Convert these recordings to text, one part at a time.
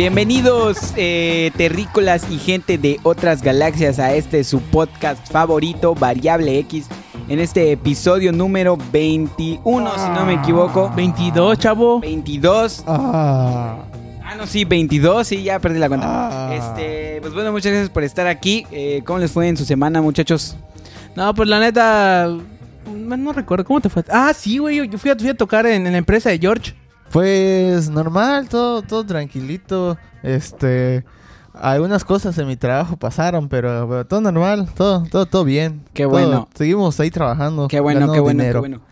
Bienvenidos, eh, terrícolas y gente de otras galaxias, a este su podcast favorito, Variable X. En este episodio número 21, si no me equivoco. 22, chavo. 22. Ah, Ah, no, sí, 22, sí, ya perdí la cuenta. Ah. Este, pues bueno, muchas gracias por estar aquí. Eh, ¿Cómo les fue en su semana, muchachos? No, pues la neta. No, no recuerdo, ¿cómo te fue? Ah, sí, güey. Yo, yo fui, a, fui a tocar en, en la empresa de George. Pues normal, todo, todo tranquilito. Este, algunas cosas en mi trabajo pasaron, pero, pero todo normal, todo, todo, todo bien. Qué Todo- bueno. seguimos ahí trabajando. Qué bueno, qué bueno, dinero. qué bueno.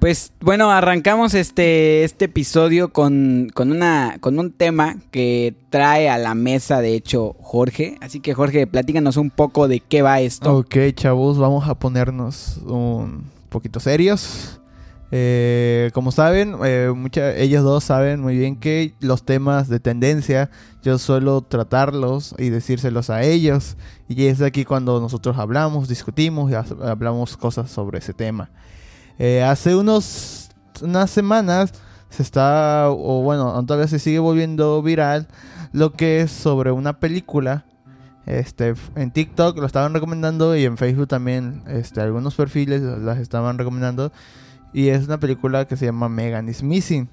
Pues bueno, arrancamos este, este episodio con, con, una, con un tema que trae a la mesa, de hecho, Jorge. Así que Jorge, platícanos un poco de qué va esto. Ok, chavos, vamos a ponernos un poquito serios. Eh, como saben, eh, ellos dos saben muy bien que los temas de tendencia yo suelo tratarlos y decírselos a ellos. Y es aquí cuando nosotros hablamos, discutimos y ha- hablamos cosas sobre ese tema. Eh, hace unos unas semanas se está, o bueno, todavía se sigue volviendo viral lo que es sobre una película este, en TikTok lo estaban recomendando y en Facebook también este, algunos perfiles las estaban recomendando. Y es una película que se llama Megan is Missing.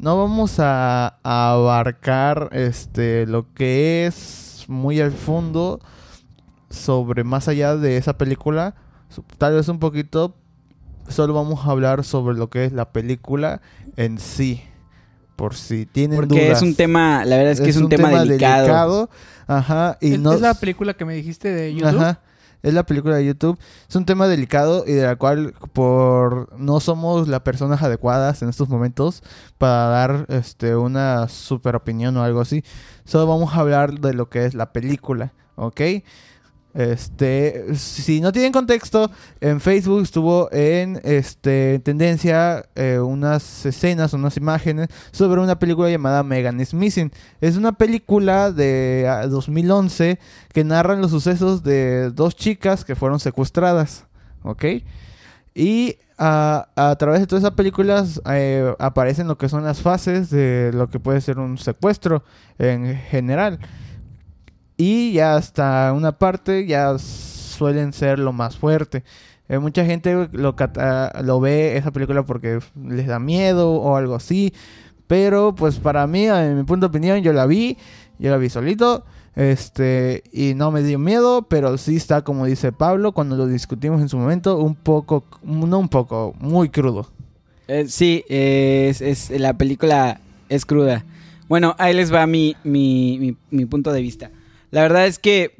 No vamos a, a abarcar este, lo que es muy al fondo sobre más allá de esa película. Tal vez un poquito. Solo vamos a hablar sobre lo que es la película en sí. Por si tienen Porque dudas. es un tema, la verdad es que es, un, tema, delicado. Ajá. Y es, no, es la película que me dijiste de YouTube. Ajá. Es la película de YouTube. Es un tema delicado y de la cual por no somos las personas adecuadas en estos momentos para dar este una super opinión o algo así. Solo vamos a hablar de lo que es la película, ¿ok? Este, si no tienen contexto, en Facebook estuvo en este tendencia eh, unas escenas, unas imágenes sobre una película llamada Megan is Missing. Es una película de ah, 2011 que narran los sucesos de dos chicas que fueron secuestradas, ¿ok? Y ah, a través de todas esas películas eh, aparecen lo que son las fases de lo que puede ser un secuestro en general. Y ya hasta una parte ya suelen ser lo más fuerte. Eh, mucha gente lo, cata- lo ve esa película porque les da miedo o algo así. Pero pues para mí, en mi punto de opinión, yo la vi. Yo la vi solito. Este, y no me dio miedo, pero sí está, como dice Pablo, cuando lo discutimos en su momento, un poco, no un poco, muy crudo. Eh, sí, es, es- la película es cruda. Bueno, ahí les va mi, mi- mi punto de vista. La verdad es que,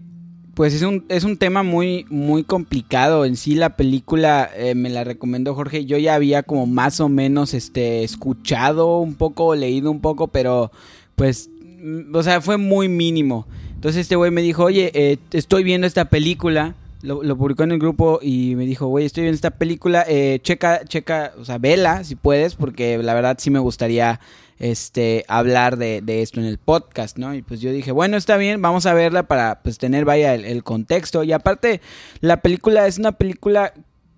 pues es un, es un tema muy, muy complicado. En sí, la película eh, me la recomendó Jorge. Yo ya había como más o menos este, escuchado un poco, leído un poco, pero pues, mm, o sea, fue muy mínimo. Entonces este güey me dijo, oye, eh, estoy viendo esta película. Lo, lo publicó en el grupo y me dijo, güey, estoy viendo esta película, eh, checa, checa, o sea, vela si puedes, porque la verdad sí me gustaría este hablar de, de esto en el podcast, ¿no? Y pues yo dije, bueno, está bien, vamos a verla para pues tener, vaya, el, el contexto. Y aparte, la película es una película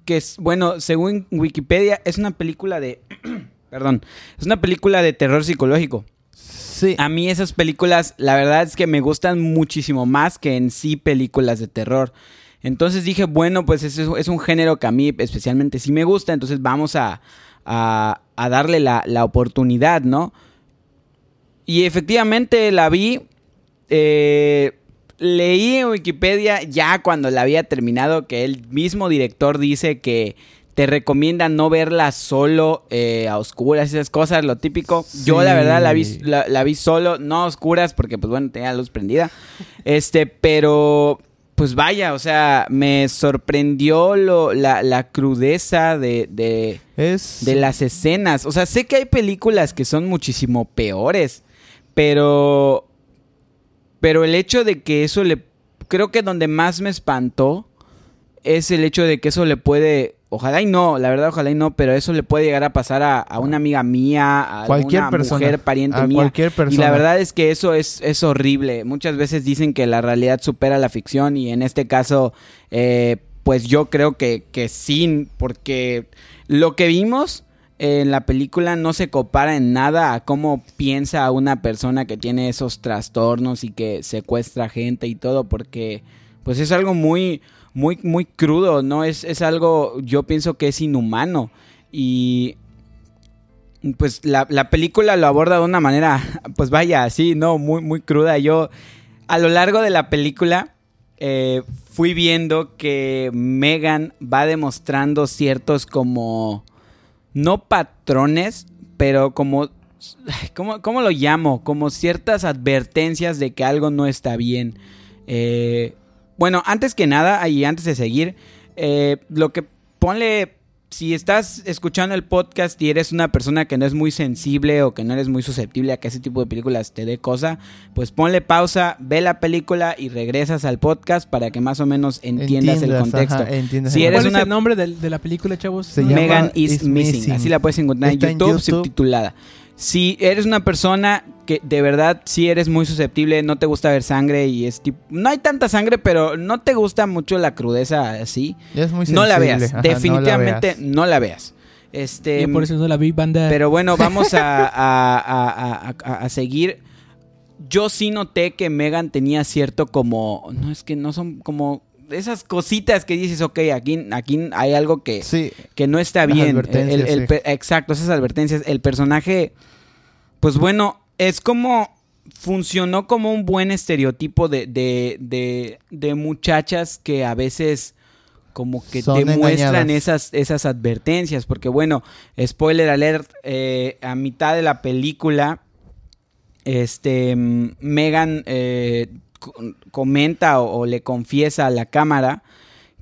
que es, bueno, según Wikipedia, es una película de, perdón, es una película de terror psicológico. Sí. A mí esas películas, la verdad es que me gustan muchísimo más que en sí películas de terror. Entonces dije, bueno, pues es, es un género que a mí especialmente sí me gusta, entonces vamos a, a, a darle la, la oportunidad, ¿no? Y efectivamente la vi, eh, leí en Wikipedia ya cuando la había terminado que el mismo director dice que te recomienda no verla solo eh, a oscuras, esas cosas, lo típico. Yo la verdad la vi, la, la vi solo, no a oscuras, porque pues bueno, tenía la luz prendida. Este, pero pues vaya, o sea, me sorprendió lo, la, la crudeza de, de, Es... de las escenas. O sea, sé que hay películas que son muchísimo peores, pero. Pero el hecho de que eso le. Creo que donde más me espantó es el hecho de que eso le puede. Ojalá y no, la verdad, ojalá y no, pero eso le puede llegar a pasar a, a una amiga mía, a Cualquier alguna persona. mujer, pariente a mía. cualquier persona. Y la verdad es que eso es, es horrible. Muchas veces dicen que la realidad supera la ficción y en este caso, eh, pues yo creo que, que sí, porque lo que vimos en la película no se compara en nada a cómo piensa una persona que tiene esos trastornos y que secuestra gente y todo, porque pues es algo muy, muy, muy crudo, ¿no? Es, es algo, yo pienso que es inhumano. Y pues la, la película lo aborda de una manera, pues vaya, así, ¿no? Muy, muy cruda. Yo, a lo largo de la película, eh, fui viendo que Megan va demostrando ciertos como, no patrones, pero como, ¿cómo, cómo lo llamo? Como ciertas advertencias de que algo no está bien. Eh, bueno, antes que nada, y antes de seguir, eh, lo que ponle si estás escuchando el podcast y eres una persona que no es muy sensible o que no eres muy susceptible a que ese tipo de películas te dé cosa, pues ponle pausa, ve la película y regresas al podcast para que más o menos entiendas, el contexto. si eres ¿Cuál es el nombre de, la película, chavos? Megan is, missing. Así la puedes encontrar en YouTube, subtitulada. Si eres una persona que de verdad sí eres muy susceptible, no te gusta ver sangre y es tipo... No hay tanta sangre, pero no te gusta mucho la crudeza así. no la veas. Definitivamente no la veas. Este, por eso no la vi, banda. Pero bueno, vamos a, a, seguir. Yo sí noté que Megan tenía cierto como... No, es que no son como esas cositas que dices, ok, aquí, aquí hay algo que, que no está bien. exacto, esas advertencias. El personaje pues bueno, es como funcionó como un buen estereotipo de, de, de, muchachas que a veces como que demuestran esas, esas advertencias. Porque bueno, spoiler alert, eh, a mitad de la película, este, Megan eh, comenta o, le confiesa a la cámara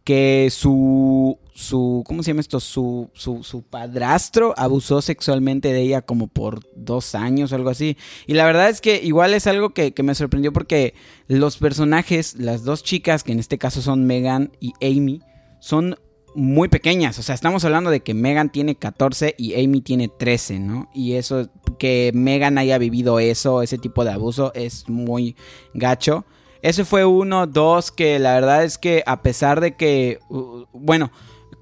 que su su, ¿cómo se llama esto? Su, su, su, padrastro abusó sexualmente de ella como por dos años o algo así. Y la verdad es que igual es algo que, me sorprendió porque los personajes, las dos chicas, que en este caso son Megan y Amy, son muy pequeñas. O sea, estamos hablando de que Megan tiene 14 y Amy tiene 13, ¿no? Y eso, que Megan haya vivido eso, ese tipo de abuso, es muy gacho. Ese fue uno, dos, que la verdad es que a pesar de que, bueno,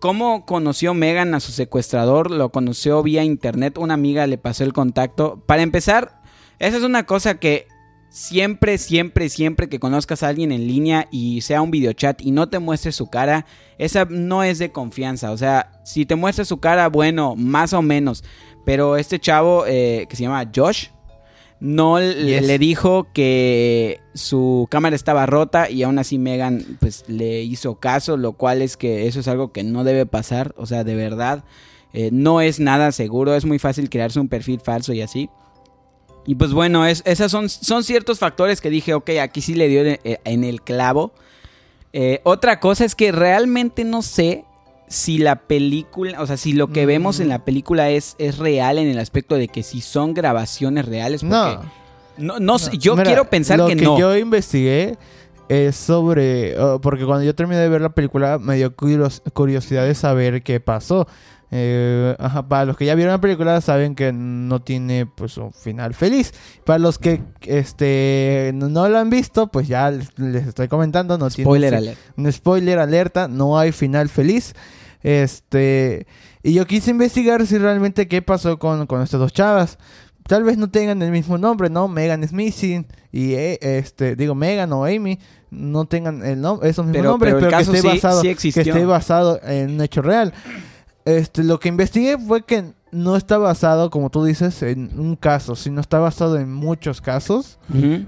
¿Cómo conoció Megan a su secuestrador? Lo conoció vía internet, una amiga le pasó el contacto. Para empezar, esa es una cosa que siempre, siempre, siempre que conozcas a alguien en línea y sea un videochat y no te muestre su cara, esa no es de confianza. O sea, si te muestra su cara, bueno, más o menos. Pero este chavo eh, que se llama Josh, no le dijo que su cámara estaba rota y aún así Megan pues le hizo caso, lo cual es que eso es algo que no debe pasar, o sea, de verdad eh, no es nada seguro, es muy fácil crearse un perfil falso y así. Y pues bueno, es, esos son, son ciertos factores que dije, ok, aquí sí le dio en, el clavo. Eh, otra cosa es que realmente no sé si la película, o sea, si lo que vemos en la película es, es real en el aspecto de que si son grabaciones reales. no. No, no, yo quiero pensar que, no. Lo que yo investigué es sobre. Oh, porque cuando yo terminé de ver la película, me dio curiosidad de saber qué pasó. Eh, para los que ya vieron la película saben que no tiene pues un final feliz. Para los que este no lo han visto, pues ya les, estoy comentando, no spoiler tiene un spoiler alerta, no hay final feliz. Este, y yo quise investigar si realmente qué pasó con, con estas dos chavas. Tal vez no tengan el mismo nombre, ¿no? Megan Smith y eh, este, digo Megan o Amy no tengan el nombre, esos mismos nombres, pero, que, esté basado, que esté basado en un hecho real. Este, lo que investigué fue que no está basado, como tú dices, en un caso, sino está basado en muchos casos.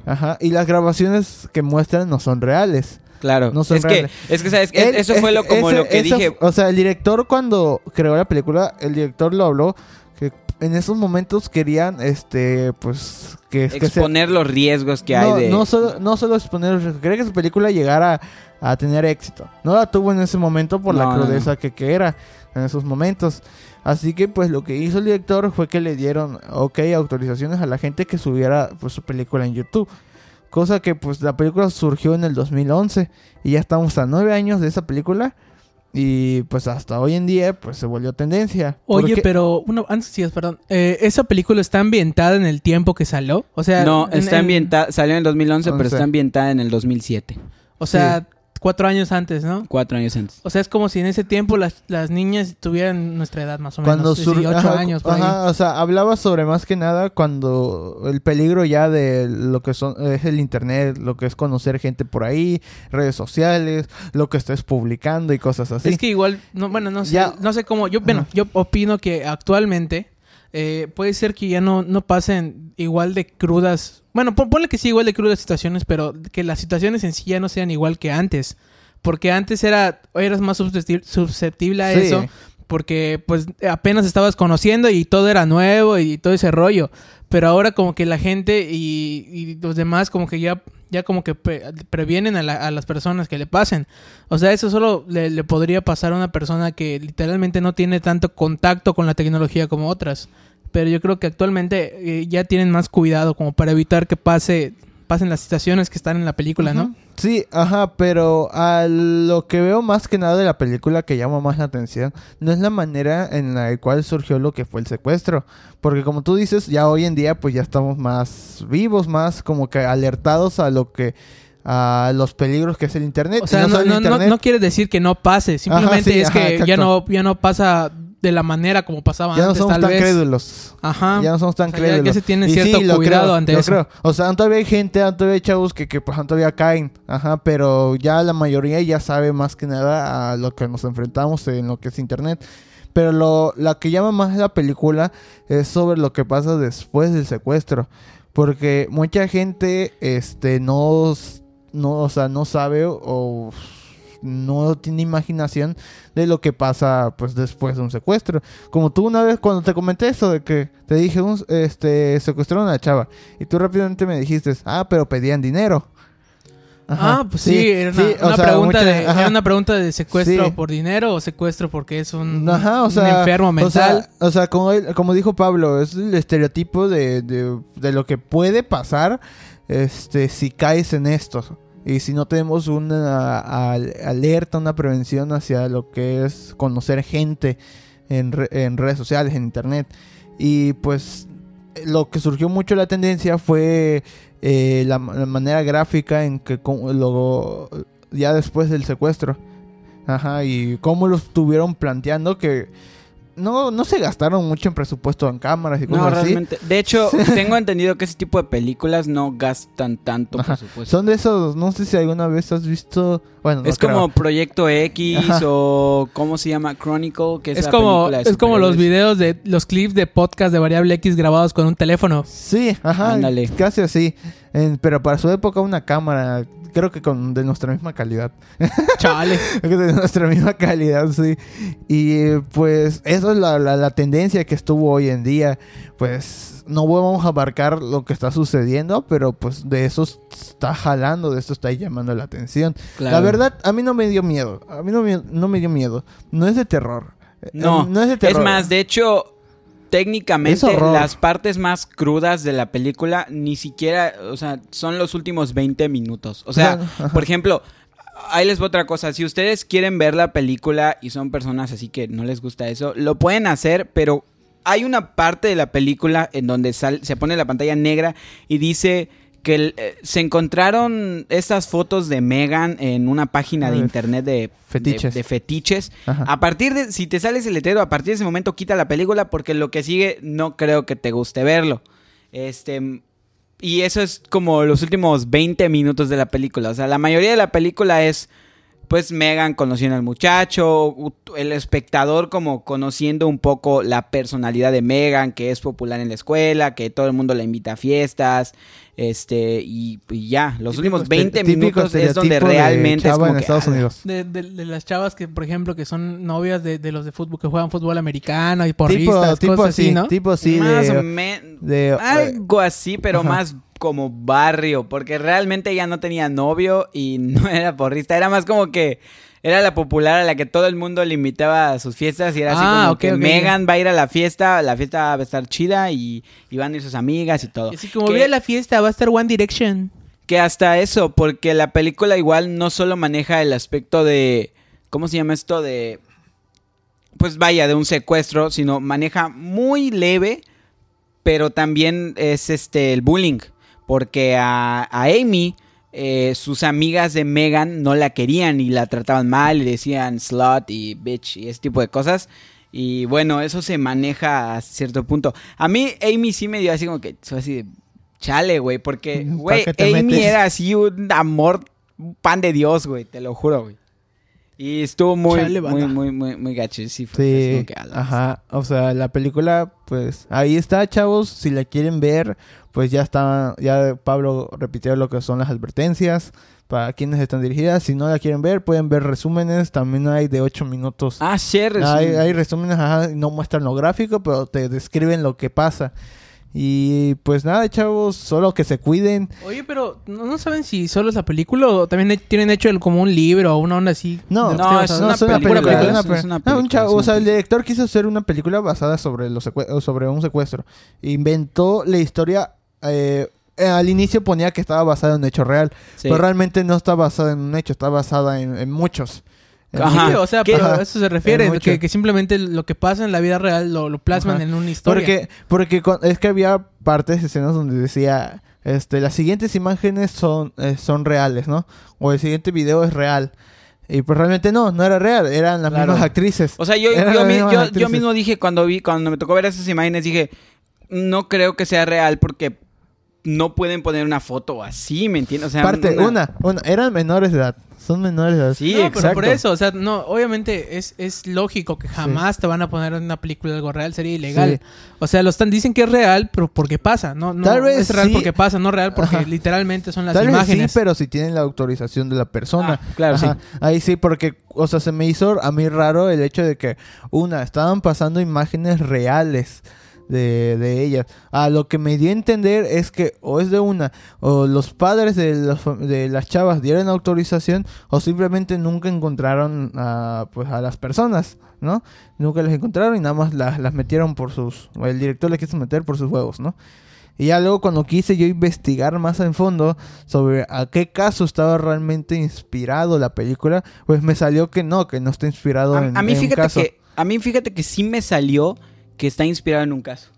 Ajá. Y las grabaciones que muestran no son reales. Claro. No es Que, es que, ¿sabes? eso fue lo, como lo que dije. O sea, el director cuando creó la película, el director lo habló que en esos momentos querían, este, pues... Que, exponer los riesgos que hay de... No solo, no solo exponer los riesgos, quería que su película llegara a, tener éxito. No la tuvo en ese momento por la crudeza que, que era en esos momentos. Así que pues lo que hizo el director fue que le dieron, ok, autorizaciones a la gente que subiera pues su película en YouTube. Cosa que pues la película surgió en el 2011 y ya estamos a nueve años de esa película. Y pues hasta hoy en día pues se volvió tendencia. Oye, pero uno, antes sí, perdón. Eh, ¿Esa película está ambientada en el tiempo que salió? O sea, no, está ambientada, salió en el 2011, pero está ambientada en el 2007. O sea, cuatro años antes, ¿no? Cuatro años antes. O sea, es como si en ese tiempo las, las niñas tuvieran nuestra edad más o Cuando menos. sur- 18 ajá, años. por ahí. ajá, o sea, hablaba sobre más que nada cuando el peligro ya de lo que son es el internet, lo que es conocer gente por ahí, redes sociales, lo que estés publicando y cosas así. Es que igual, no, bueno, no sé, Ya. no sé cómo. Yo, bueno, Ajá. yo opino que actualmente eh, puede ser que ya no, no pasen igual de crudas. Bueno, pon- ponle que sí, igual de crudas situaciones, pero que las situaciones en sí ya no sean igual que antes. Porque antes era, eras más susceptible, susceptible a Sí. eso. Porque pues apenas estabas conociendo y todo era nuevo y todo ese rollo. Pero ahora como que la gente y, y los demás como que ya, ya como que pre- previenen a, la- a las personas que le pasen. O sea, eso solo le, le podría pasar a una persona que literalmente no tiene tanto contacto con la tecnología como otras. Pero yo creo que actualmente eh, ya tienen más cuidado como para evitar que pase pasen las situaciones que están en la película, ¿no? Sí, ajá, pero a lo que veo más que nada de la película que llama más la atención no es la manera en la cual surgió lo que fue el secuestro, porque como tú dices, ya hoy en día pues ya estamos más vivos, más como que alertados a lo que a los peligros que es el internet. O sea, no, no, no- internet. no quiere decir que no pase, simplemente sí, es ajá, que ya no ya no pasa de la manera como pasaba ya no somos tal tan vez. crédulos. Ajá. Ya no somos tan O sea, ya- ya crédulos. se tiene Y cierto lo cuidado creo, ante lo eso. creo. O sea, todavía hay gente, aún todavía hay chavos que, pues, todavía caen. Ajá, pero ya la mayoría ya sabe más que nada a lo que nos enfrentamos en lo que es internet. Pero lo, la que llama más la película es sobre lo que pasa después del secuestro. Porque mucha gente este no, no, o sea, no sabe o no tiene imaginación de lo que pasa pues después de un secuestro. Como tú una vez cuando te comenté eso de que te dije un, este secuestraron a la chava y tú rápidamente me dijiste, "Ah, pero pedían dinero." Ajá, Ah, pues sí, era una, sí, una sea, pregunta mucha- de, era una pregunta de secuestro Sí. por dinero o secuestro porque es un, Ajá, o un sea, enfermo O mental. sea, o sea, como, él- como dijo Pablo, es el estereotipo de, de, de lo que puede pasar este, si caes en esto. Y si no tenemos una al- alerta, una prevención hacia lo que es conocer gente en, re- en redes sociales, en internet. Y pues lo que surgió mucho la tendencia fue eh, la, la manera gráfica en que lo, ya después del secuestro. Ajá, y cómo lo estuvieron planteando que no, no se gastaron mucho en presupuesto en cámaras y cosas No, así. realmente. De hecho, tengo entendido que ese tipo de películas no gastan tanto Ajá. presupuesto. Son de esos, no sé si alguna vez has visto, bueno, no es creo. como Proyecto X Ajá. o ¿cómo se llama? Chronicle, que es, Es la como, película de es como los videos de los clips de podcast de variable X grabados con un teléfono. Sí, ajá, Ándale. casi así. En- pero para su época una cámara, creo que con de nuestra misma calidad. Chale. de nuestra misma calidad, sí. Y pues eso es la, la, la tendencia que estuvo hoy en día. Pues no vamos a abarcar lo que está sucediendo, pero pues de eso está jalando, de eso está llamando la atención. Claro. La verdad, a mí no me dio miedo. A mí no me, no me dio miedo. No es de terror. No, no es de Es terror. más, de hecho, Es técnicamente las partes más crudas de la película ni siquiera, o sea, son los últimos 20 minutos. O sea, Ajá. por ejemplo, ahí les va otra cosa. Si ustedes quieren ver la película y son personas así que no les gusta eso, lo pueden hacer, pero hay una parte de la película en donde sal- se pone la pantalla negra y dice que el- eh, se encontraron estas fotos de Megan en una página de de internet de fetiches. de- de fetiches. A partir de, si te sale ese letrero, a partir de ese momento quita la película porque lo que sigue no creo que te guste verlo. Este, y eso es como los últimos 20 minutos de la película. O sea, la mayoría de la película es, pues, Megan conociendo al muchacho, el espectador como conociendo un poco la personalidad de Megan, que es popular en la escuela, que todo el mundo la invita a fiestas, este, y, y ya, los últimos 20 Típico minutos es donde de realmente es chava como en que, Estados ah, Unidos. De, de- de las chavas que, por ejemplo, que son novias de, de los de fútbol, que juegan fútbol americano y Tipo, porristas, tipo cosas así, así, ¿no? tipo así más de, de- algo así, pero Ajá. más como barrio, porque realmente ella no tenía novio y no era porrista, era más como que era la popular a la que todo el mundo le invitaba a sus fiestas y era así Ah, como que. Megan va a ir a la fiesta, la fiesta va a estar chida y, y van a ir sus amigas y todo. Y así como vi a la fiesta, va a estar One Direction. que hasta eso, porque la película igual no solo maneja el aspecto de, ¿cómo se llama esto? De, pues vaya, de un secuestro, sino maneja muy leve, pero también es este, el bullying, porque a, a Amy eh, sus amigas de Megan no la querían y la trataban mal y decían slut y bitch y ese tipo de cosas. Y bueno, eso se maneja a cierto punto. A mí Amy sí me dio así como que, soy así de, chale, güey, porque, ¿Pa' güey, Amy metes? era así un amor, un pan de Dios, güey, te lo juro, güey. Y estuvo muy, Chale, muy, muy, muy, muy gacho. Sí, fue Sí, que, ajá. O sea, la película, pues ahí está, chavos. Si la quieren ver, pues ya está. Ya Pablo repitió lo que son las advertencias para quienes están dirigidas. Si no la quieren ver, pueden ver resúmenes. También hay de 8 minutos. Ah, share. hay, hay resúmenes, ajá, no muestran lo gráfico, pero te describen lo que pasa. Y pues nada, chavos, solo que se cuiden. Oye, pero ¿no, saben si solo es la película o también tienen hecho el- como un libro o una onda así? No, no, es una película, o sea, el director quiso hacer una película basada sobre los sobre un secuestro. Inventó la historia. eh, eh, al inicio ponía que estaba basada en un hecho real, Sí. pero realmente no está basada en un hecho, está basada en, en muchos. En Ajá. Sí, o sea, a eso se refiere, que, que simplemente lo que pasa en la vida real lo, lo plasman Ajá. en una historia. Porque, porque es que había partes, escenas donde decía, este, las siguientes imágenes son, eh, son reales, ¿no? O el siguiente video es real. Y pues realmente no, no era real, eran las Claro. mismas actrices. O sea, yo, yo, mi- yo- yo mismo dije cuando vi, cuando me tocó ver esas imágenes, dije, no creo que sea real porque no pueden poner una foto así, ¿me entiendes? O sea, Parte, una, una, eran menores de edad, son menores. Sí, no, exacto. pero por eso, o sea, no, obviamente es, es lógico que jamás te van a poner en una película algo real, sería ilegal. Sí. O sea, lo están, dicen que es real, pero porque pasa, no, no Tal vez es real sí. porque pasa, no real porque Ajá. literalmente son las Tal imágenes. vez sí, pero si tienen la autorización de la persona. Ah, claro, Ajá. Ahí sí, porque, o sea, se me hizo a mí raro el hecho de que, una, estaban pasando imágenes reales de, de ellas. A lo que me dio a entender es que o es de una, o los padres de, los de las chavas dieron autorización, o simplemente nunca encontraron a, pues, a las personas, ¿no? Nunca las encontraron y nada más las, las metieron por sus, o el director les quiso meter por sus huevos, ¿no? Y ya luego cuando quise yo investigar más en fondo sobre a qué caso estaba realmente inspirado la película, pues me salió que no, que no está inspirado A, en, a mí en un fíjate caso. que a mí fíjate que sí me salió que está inspirado en un caso.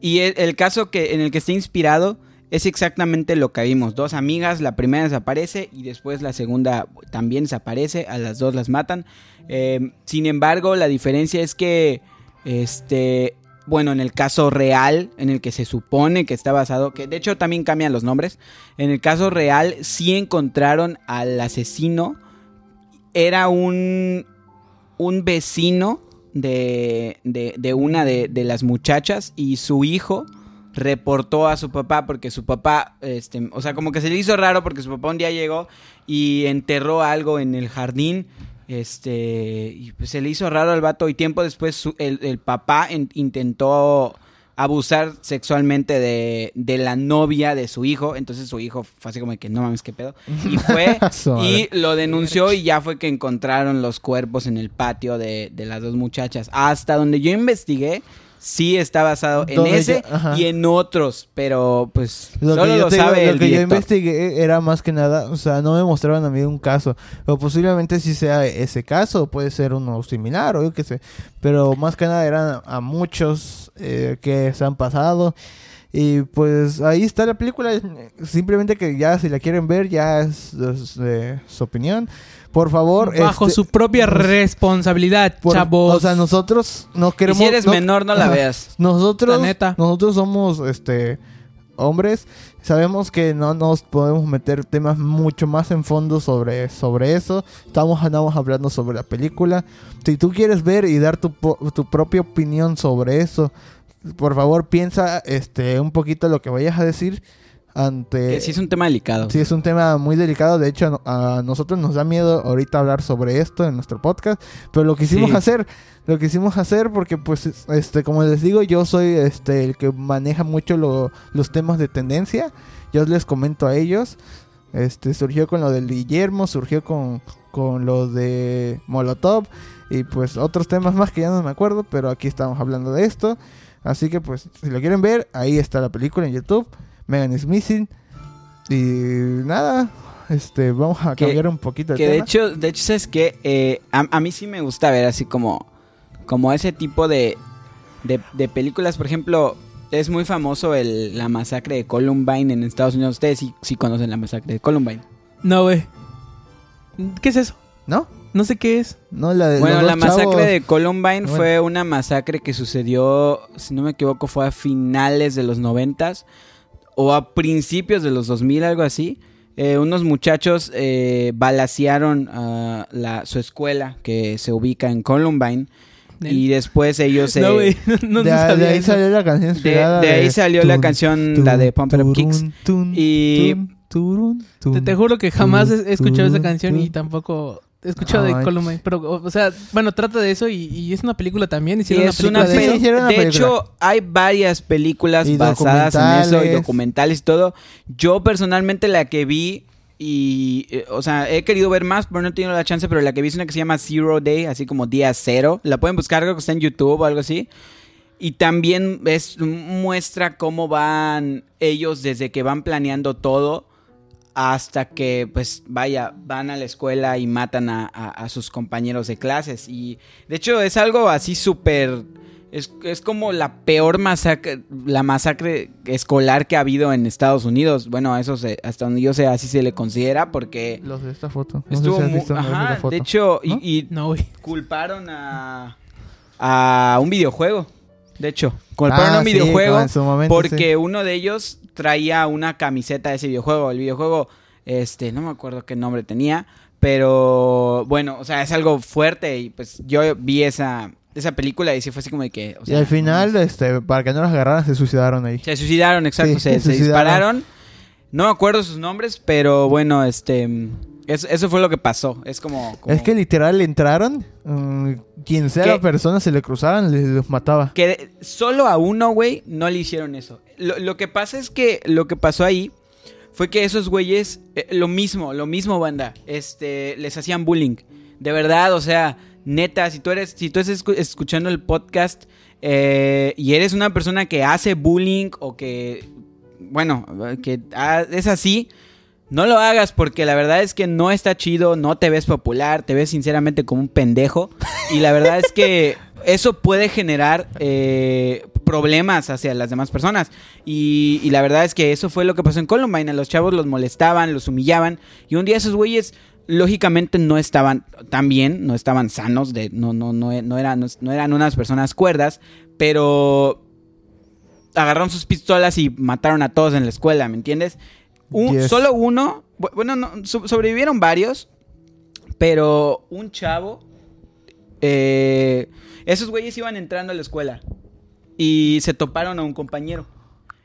Y el, caso que en el que está inspirado es exactamente lo que vimos. Dos amigas, la primera desaparece y después la segunda también desaparece. A las dos las matan. Eh, sin embargo, la diferencia es que, este, bueno, en el caso real, en el que se supone que está basado, que de hecho también cambian los nombres. En el caso real sí encontraron al asesino. Era un un vecino de, de, una de, de las muchachas y su hijo reportó a su papá porque su papá, este, o sea, como que se le hizo raro porque su papá un día llegó y enterró algo en el jardín, este, y pues se le hizo raro al vato y tiempo después el, el papá en- intentó abusar sexualmente de, de la novia de su hijo, entonces su hijo fue así como de que no mames qué pedo, y fue y lo denunció y ya fue que encontraron los cuerpos en el patio de, de las dos muchachas. Hasta donde yo investigué, sí está basado en ese yo- y en otros, pero pues Lo solo que, yo lo te digo, sabe lo el que yo investigué era más que nada, o sea, no me mostraron a mí un caso, pero posiblemente sí sea ese caso, puede ser uno similar o yo qué sé, pero más que nada eran a muchos eh, que se han pasado y pues ahí está la película, simplemente que ya si la quieren ver ya es, es, eh, su opinión, por favor. Bajo este, su propia responsabilidad, por- chavos. O sea, nosotros no Y queremos... si eres no- menor, no la veas. Nosotros, La neta. nosotros somos este hombres, sabemos que no nos podemos meter temas mucho más en fondo sobre, sobre eso. Estamos andamos hablando sobre la película. Si tú quieres ver y dar tu, po- tu propia opinión sobre eso, por favor piensa este un poquito lo que vayas a decir ante Que sí es un tema delicado. Sí, es un tema muy delicado. De hecho, a, a nosotros nos da miedo ahorita hablar sobre esto en nuestro podcast. Pero lo quisimos Sí. hacer. Lo quisimos hacer porque, pues, es- este, como les digo, yo soy este el que maneja mucho lo- los temas de tendencia. Yo les comento a ellos. Este, surgió con lo del Guillermo, surgió con, con lo de Molotov. Y pues otros temas más que ya no me acuerdo. Pero aquí estamos hablando de esto. Así que pues, si lo quieren ver, ahí está la película en YouTube. Megan is Missing. Y nada, este, vamos a Que- cambiar un poquito el Que de tema. hecho, de hecho, ¿sabes qué? Eh, a, a mí sí me gusta ver así como, como ese tipo de, de, de películas. Por ejemplo, es muy famoso el, la masacre de Columbine en Estados Unidos. Ustedes sí, sí conocen la masacre de Columbine. No, güey. ¿Qué es eso? ¿No? No sé qué es. No, la de Bueno, los la chavos. masacre de Columbine Bueno. fue una masacre que sucedió, si no me equivoco, fue a finales de los noventas o a principios de los 2000, algo así. Eh, unos muchachos eh, balacearon ah, la, su escuela que se ubica en Columbine y después ellos se... No. No, no de, ahí eso. salió la canción de, inspirada de ahí salió la Tun, canción, la de Pump It Up Kicks. tun, Y- tun, turun, tun. Te, te juro que jamás he he escuchado esa Tun, canción y tampoco he escuchado Ay. de Columbine. Pero, o, o sea, bueno, trata de eso y, y es una película también. Sí, Hicieron es una una película de peli- eso. hicieron una De película. hecho, hay varias películas Y basadas en eso y documentales. documentales y todo. Yo personalmente la que vi y, eh, o sea, he querido ver más, pero no he tenido la chance, pero la que vi es una que se llama Zero Day, así como día cero. La pueden buscar, creo que está en YouTube o algo así. Y también es, muestra cómo van ellos desde que van planeando todo hasta que, pues, vaya, van a la escuela y matan a, a- a sus compañeros de clases. Y, de hecho, es algo así súper... Es, es como la peor masacre, la masacre escolar que ha habido en Estados Unidos. Bueno, eso se, hasta donde yo sé, así se le considera porque Los de esta foto. No estuvo sé si has mu- visto los de ajá, la foto. de hecho, y- ¿No? y, No, güey. culparon a, a un videojuego. De hecho, culparon Ah, a un sí, videojuego en su momento, porque sí. uno de ellos traía una camiseta de ese videojuego. El videojuego, este, no me acuerdo qué nombre tenía, pero bueno, o sea, es algo fuerte y pues yo vi esa, esa película y sí fue así como de que... o Y al final, este, para que no los agarraran, se suicidaron ahí. se suicidaron, exacto, Sí, se, se se suicidaron. dispararon. No me acuerdo sus nombres, pero bueno, este... Eso, eso fue lo que pasó. Es como... como- Es que literal entraron, mm, quien sea la persona se le cruzaban, le- los mataba. Que solo a uno, güey, no le hicieron eso. Lo, lo que pasa es que lo que pasó ahí fue que esos güeyes, eh, lo mismo, lo mismo, banda, este, les hacían bullying. De verdad, o sea, neta, si tú eres, si tú estás escu- escuchando el podcast eh, y eres una persona que hace bullying o que, bueno, que ah, es así, no lo hagas porque la verdad es que no está chido, no te ves popular, te ves sinceramente como un pendejo. Y la verdad es que eso puede generar eh, problemas hacia las demás personas. Y, y la verdad es que eso fue lo que pasó en Columbine. A los chavos los molestaban, los humillaban. Y un día esos güeyes, lógicamente, no estaban tan bien, no estaban sanos, de, no, no, no, no, eran, no eran unas personas cuerdas, pero agarraron sus pistolas y mataron a todos en la escuela, ¿me entiendes? Un- Yes. Solo uno, bu- bueno, no, so- sobrevivieron varios, pero un chavo, eh, esos güeyes iban entrando a la escuela y se toparon a un compañero.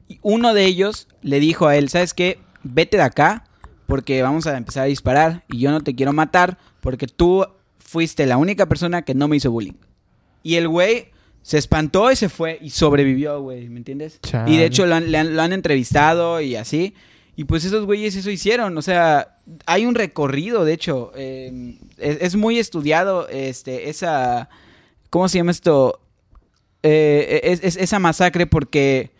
Y uno de ellos le dijo a él, ¿sabes qué? Vete de acá porque vamos a empezar a disparar y yo no te quiero matar porque tú fuiste la única persona que no me hizo bullying. Y el güey se espantó y se fue y sobrevivió, güey, ¿me entiendes? Chale. Y de hecho lo han, le han- lo han entrevistado y así. Y pues esos güeyes eso hicieron. O sea, hay un recorrido, de hecho. eh, es, muy estudiado este, esa... ¿Cómo se llama esto? Eh, es, es- esa masacre porque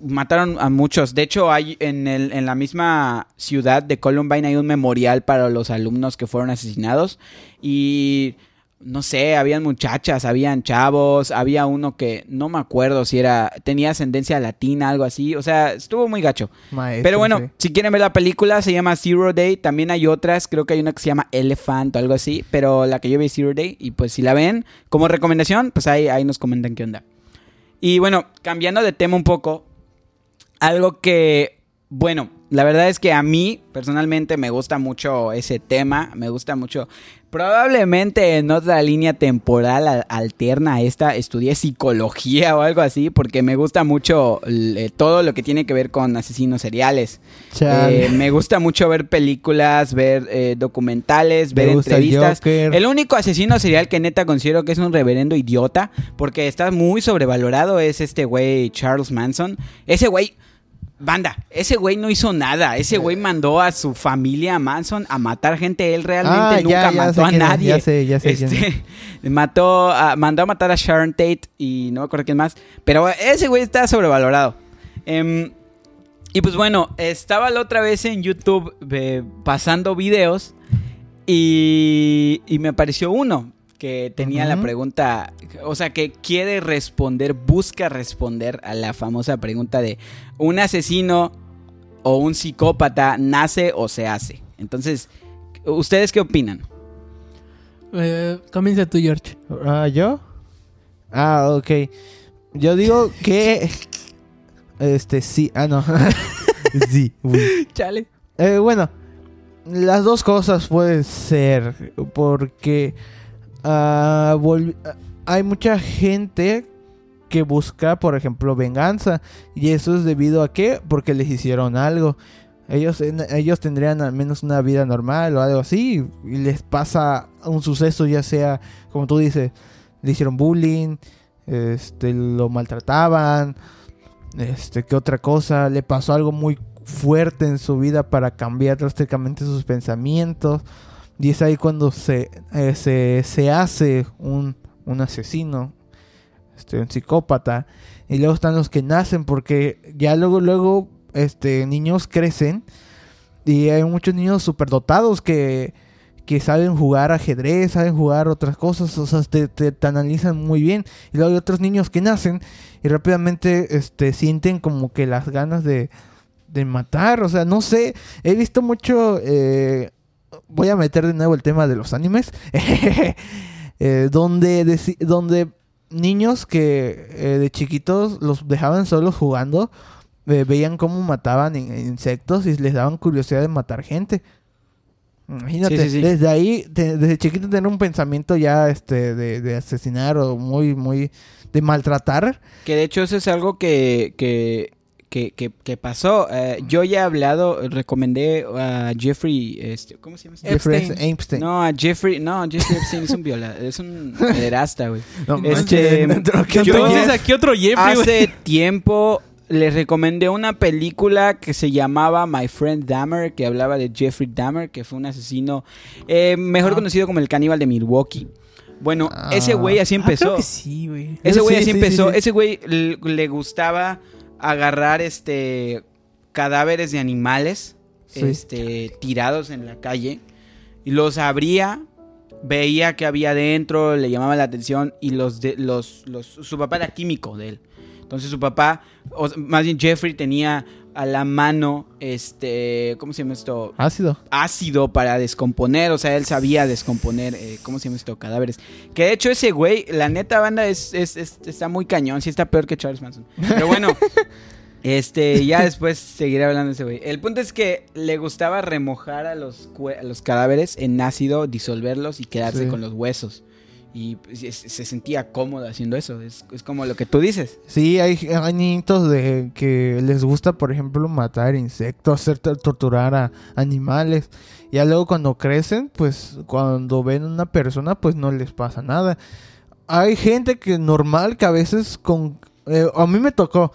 mataron a muchos. De hecho, hay en, el, en la misma ciudad de Columbine hay un memorial para los alumnos que fueron asesinados. Y no sé, habían muchachas, habían chavos, había uno que no me acuerdo si era, tenía ascendencia latina, algo así. O sea, estuvo muy gacho. Maestro, Pero bueno, sí. si quieren ver la película, se llama Zero Day. También hay otras, creo que hay una que se llama Elephant o algo así. Pero la que yo vi es Zero Day. Y pues si la ven como recomendación, pues ahí, ahí nos comentan qué onda. Y bueno, cambiando de tema un poco, algo que, bueno, la verdad es que a mí personalmente me gusta mucho ese tema, me gusta mucho. Probablemente en otra línea temporal al- alterna a esta estudié psicología o algo así, porque me gusta mucho eh, todo lo que tiene que ver con asesinos seriales. Eh, me gusta mucho ver películas, ver eh, documentales, Me ver el entrevistas. Joker. El único asesino serial que neta considero que es un reverendo idiota, porque está muy sobrevalorado, es este güey Charles Manson. Ese güey, banda, ese güey no hizo nada. Ese güey mandó a su familia Manson a matar gente. Él realmente Ah, nunca ya mató a quién nadie. ya sé, ya sé Este, mató a- mandó a matar a Sharon Tate y no me acuerdo quién más. Pero ese güey está sobrevalorado. Em, y pues bueno, estaba la otra vez en YouTube eh, pasando videos y, y me apareció uno que tenía la pregunta, o sea, que quiere responder, busca responder a la famosa pregunta de un asesino o un psicópata nace o se hace. Entonces, ¿ustedes qué opinan? Eh, comienza tú, George. Ah, ¿yo? Ah, ok. Yo digo que... Este, sí. Ah, no. sí. uy. Chale. Eh, bueno, las dos cosas pueden ser. Porque ah, hay mucha gente que busca, por ejemplo, venganza. Y eso es debido a qué? Porque les hicieron algo. Ellos, ellos tendrían al menos una vida normal o algo así. Y les pasa un suceso, ya sea, como tú dices, le hicieron bullying, este, lo maltrataban, este, ¿qué otra cosa? Le pasó algo muy fuerte en su vida para cambiar drásticamente sus pensamientos. Y es ahí cuando se, eh, se, se hace un, un asesino, este, un psicópata. Y luego están los que nacen porque ya luego, luego, este, niños crecen. Y hay muchos niños superdotados que, que saben jugar ajedrez, saben jugar otras cosas, o sea, te, te- te analizan muy bien. Y luego hay otros niños que nacen y rápidamente este, sienten como que las ganas de, de matar. O sea, no sé, he visto mucho... eh, voy a meter de nuevo el tema de los animes. eh, donde, donde niños que eh, de chiquitos los dejaban solos jugando, eh, veían cómo mataban in- insectos y les daban curiosidad de matar gente. Imagínate, Sí, sí, sí. desde ahí, te- desde chiquito tener un pensamiento ya este de, de asesinar o muy, muy de maltratar. Que de hecho eso es algo que, que, que, que- que pasó. Eh, yo ya he hablado, recomendé a Jeffrey, este, ¿cómo se llama? Jeffrey Epstein. Epstein. No, a Jeffrey, no, Jeffrey Epstein es un viola, es un pederasta, güey. No Este, ¿qué yo- otro Entonces, Jeff? aquí otro Jeffrey, güey. Hace tiempo les recomendé una película que se llamaba My Friend Dahmer, que hablaba de Jeffrey Dahmer, que fue un asesino eh, mejor Ah. conocido como el caníbal de Milwaukee. Bueno, Ah. ese güey así Ah, creo empezó. que sí, güey. Ese güey Sí, así sí, empezó. sí, sí. Ese güey le gustaba agarrar este cadáveres de animales Sí. este tirados en la calle y los abría, veía que había dentro, le llamaba la atención y los de los, los su papá era químico de él. Entonces su papá, o más bien Jeffrey tenía a la mano este, ¿cómo se llama esto? Ácido. ácido para descomponer, o sea, él sabía descomponer, eh, ¿cómo se llama esto? Cadáveres. Que de hecho ese güey, la neta banda es, es- es- está muy cañón, sí está peor que Charles Manson. Pero bueno, este, ya después seguiré hablando de ese güey. El punto es que le gustaba remojar a los, a los cadáveres en ácido, disolverlos y quedarse Sí. con los huesos. Y pues, se, se sentía cómodo haciendo eso, es, es como lo que tú dices. Sí, hay, hay niñitos de que les gusta, por ejemplo, matar insectos, hacer tor- torturar a animales. Ya luego cuando crecen, pues cuando ven una persona, pues no les pasa nada. Hay gente que normal que a veces con... eh, a mí me tocó.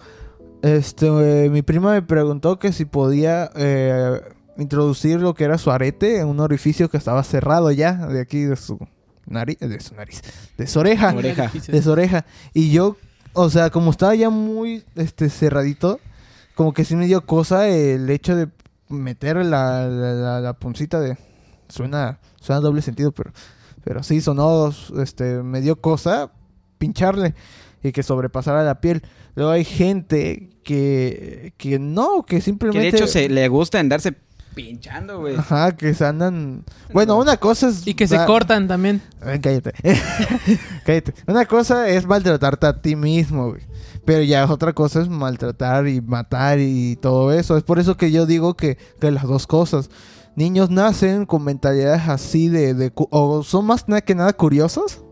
Este, eh, mi prima me preguntó que si podía eh, introducir lo que era su arete en un orificio que estaba cerrado ya de aquí de su nariz, de su nariz, de su oreja Oreja. de su oreja. Y yo, o sea, como estaba ya muy este cerradito, como que sí me dio cosa el hecho de meter la, la, la- la puncita de. Suena, suena doble sentido, pero, pero sí sonó, este, me dio cosa pincharle y que sobrepasara la piel. Luego hay gente que, que no, que Que simplemente. de hecho se le gusta andarse pinchando, güey. Ajá, que se andan. Bueno, una cosa es. Y que se cortan también. Ven, cállate. cállate. Una cosa es maltratarte a ti mismo, güey. Pero ya otra cosa es maltratar y matar y todo eso. Es por eso que yo digo que, que las dos cosas. Niños nacen con mentalidades así de... de o son más que nada curiosos.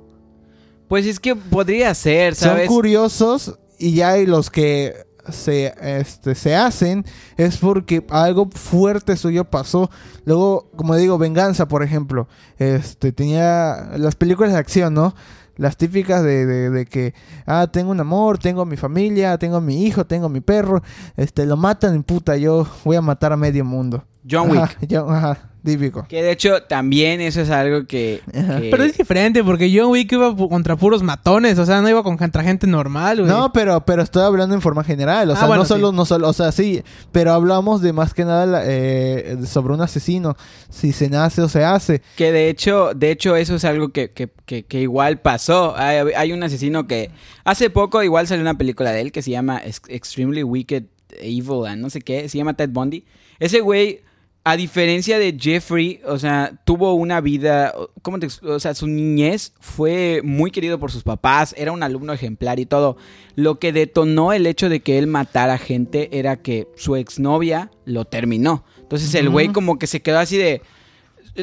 Pues es que podría ser, ¿sabes? Son curiosos y ya hay los que se, este, se hacen es porque algo fuerte suyo pasó. Luego, como digo, venganza, por ejemplo. Este, tenía las películas de acción, ¿no? Las típicas de, de- de que, ah, tengo un amor, tengo a mi familia, tengo a mi hijo, tengo a mi perro. Este, lo matan puta, yo voy a matar a medio mundo. John Wick. Ajá, yo- ajá. Típico. Que de hecho también eso es algo que... Que- Pero es diferente, porque John Wick iba pu- contra puros matones, o sea, no iba con- contra gente normal, güey. No, pero, pero estoy hablando en forma general. O Ah, sea, bueno, no solo, sí. no solo, o sea, sí, pero hablamos de más que nada la- eh, sobre un asesino. Si se nace o se hace. Que de hecho, de hecho eso es algo que, que, que, que igual pasó. Hay, hay un asesino que hace poco igual salió una película de él que se llama Ex- Extremely Wicked Evil and no sé qué, se llama Ted Bundy. Ese güey, a diferencia de Jeffrey, o sea, tuvo una vida, ¿cómo te O sea, su niñez fue muy querido por sus papás, era un alumno ejemplar y todo. Lo que detonó el hecho de que él matara gente era que su exnovia lo terminó. Entonces el güey como que se quedó así de